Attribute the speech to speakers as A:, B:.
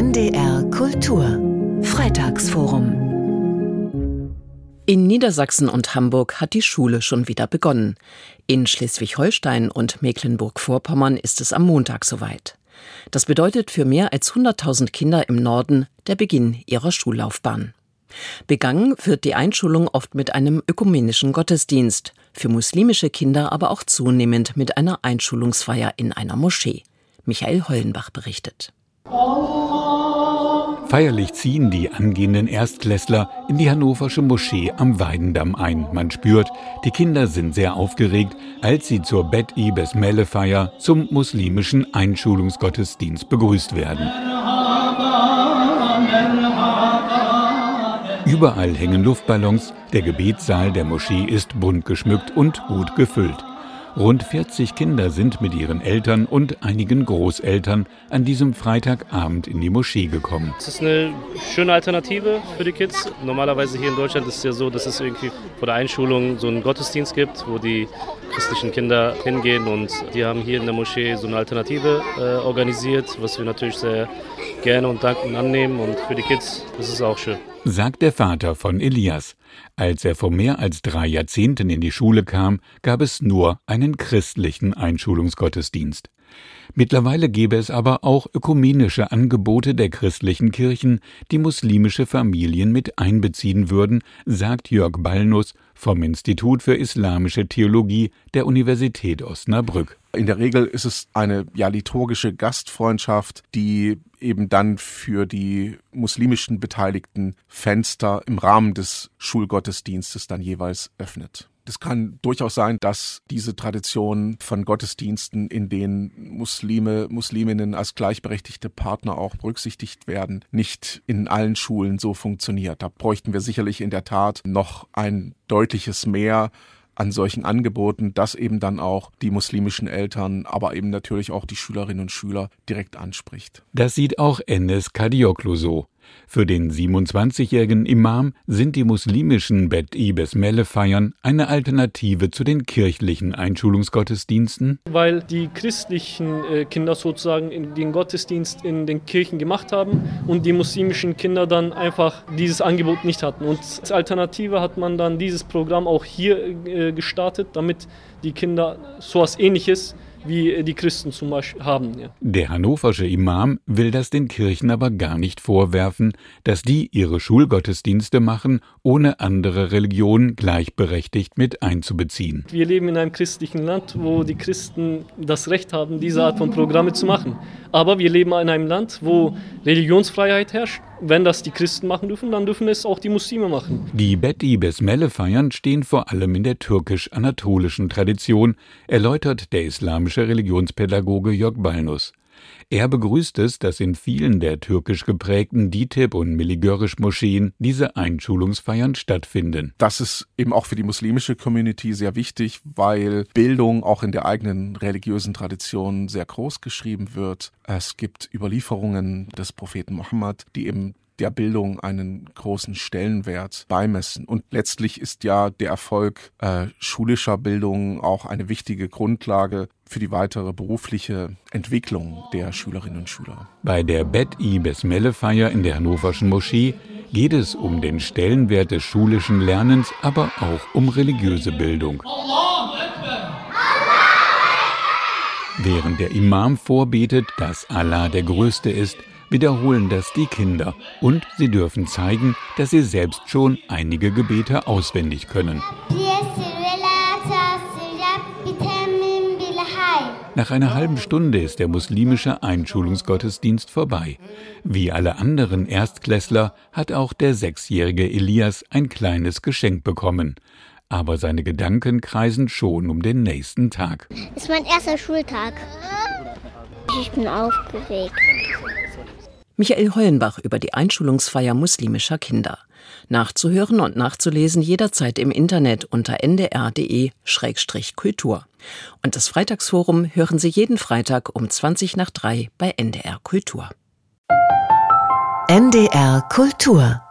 A: NDR Kultur Freitagsforum
B: in Niedersachsen und Hamburg hat die Schule schon wieder begonnen. In Schleswig-Holstein und Mecklenburg-Vorpommern ist es am Montag soweit. Das bedeutet für mehr als 100.000 Kinder im Norden der Beginn ihrer Schullaufbahn. Begangen wird die Einschulung oft mit einem ökumenischen Gottesdienst, für muslimische Kinder aber auch zunehmend mit einer Einschulungsfeier in einer Moschee. Michael Hollenbach berichtet.
C: Feierlich ziehen die angehenden Erstklässler in die hannoversche Moschee am Weidendamm ein. Man spürt, die Kinder sind sehr aufgeregt, als sie zur Bet-i Besmele-Feier zum muslimischen Einschulungsgottesdienst begrüßt werden. Überall hängen Luftballons, der Gebetssaal der Moschee ist bunt geschmückt und gut gefüllt. Rund 40 Kinder sind mit ihren Eltern und einigen Großeltern an diesem Freitagabend in die Moschee gekommen.
D: Es ist eine schöne Alternative für die Kids. Normalerweise hier in Deutschland ist es ja so, dass es irgendwie vor der Einschulung so einen Gottesdienst gibt, wo die christlichen Kinder hingehen und die haben hier in der Moschee so eine Alternative äh, organisiert, was wir natürlich sehr gerne und dankend annehmen und für die Kids ist es auch schön
C: sagt der Vater von Elias. Als er vor mehr als drei Jahrzehnten in die Schule kam, gab es nur einen christlichen Einschulungsgottesdienst. Mittlerweile gäbe es aber auch ökumenische Angebote der christlichen Kirchen, die muslimische Familien mit einbeziehen würden, sagt Jörg Ballnuss vom Institut für Islamische Theologie der Universität Osnabrück.
E: In der Regel ist es eine ja liturgische Gastfreundschaft, die eben dann für die muslimischen Beteiligten Fenster im Rahmen des Schulgottesdienstes dann jeweils öffnet. Es kann durchaus sein, dass diese Tradition von Gottesdiensten, in denen Muslime, Musliminnen als gleichberechtigte Partner auch berücksichtigt werden, nicht in allen Schulen so funktioniert. Da bräuchten wir sicherlich in der Tat noch ein deutliches Mehr an solchen Angeboten, das eben dann auch die muslimischen Eltern, aber eben natürlich auch die Schülerinnen und Schüler direkt anspricht.
C: Das sieht auch Enes Kadioklu so. Für den 27-jährigen Imam sind die muslimischen Bet Besmele feiern eine Alternative zu den kirchlichen Einschulungsgottesdiensten,
F: weil die christlichen äh, Kinder sozusagen den Gottesdienst in den Kirchen gemacht haben und die muslimischen Kinder dann einfach dieses Angebot nicht hatten. Und als Alternative hat man dann dieses Programm auch hier äh, gestartet, damit die Kinder so etwas Ähnliches wie die Christen zum Beispiel haben. Ja.
C: Der hannoversche Imam will das den Kirchen aber gar nicht vorwerfen, dass die ihre Schulgottesdienste machen, ohne andere Religionen gleichberechtigt mit einzubeziehen.
F: Wir leben in einem christlichen Land, wo die Christen das Recht haben, diese Art von Programme zu machen. Aber wir leben in einem Land, wo Religionsfreiheit herrscht. Wenn das die Christen machen dürfen, dann dürfen es auch die Muslime machen.
C: Die Betty Besmele feiern stehen vor allem in der türkisch-anatolischen Tradition, erläutert der islamische Religionspädagoge Jörg Balnus. Er begrüßt es, dass in vielen der türkisch geprägten DİTİB und Miligörisch-Moscheen diese Einschulungsfeiern stattfinden.
E: Das ist eben auch für die muslimische Community sehr wichtig, weil Bildung auch in der eigenen religiösen Tradition sehr groß geschrieben wird. Es gibt Überlieferungen des Propheten Mohammed, die eben der Bildung einen großen Stellenwert beimessen. Und letztlich ist ja der Erfolg äh, schulischer Bildung auch eine wichtige Grundlage für die weitere berufliche Entwicklung der Schülerinnen und Schüler.
C: Bei der Bet-i Besmele-Feier in der Hannoverschen Moschee geht es um den Stellenwert des schulischen Lernens, aber auch um religiöse Bildung. Während der Imam vorbetet, dass Allah der Größte ist, wiederholen das die Kinder und sie dürfen zeigen, dass sie selbst schon einige Gebete auswendig können. Nach einer halben Stunde ist der muslimische Einschulungsgottesdienst vorbei. Wie alle anderen Erstklässler hat auch der sechsjährige Elias ein kleines Geschenk bekommen. Aber seine Gedanken kreisen schon um den nächsten Tag.
G: Ist mein erster Schultag. Ich bin aufgeregt.
B: Michael Hollenbach über die Einschulungsfeier muslimischer Kinder. Nachzuhören und nachzulesen jederzeit im Internet unter ndr.de-kultur. Und das Freitagsforum hören Sie jeden Freitag um 20 nach 3 bei NDR Kultur.
A: NDR Kultur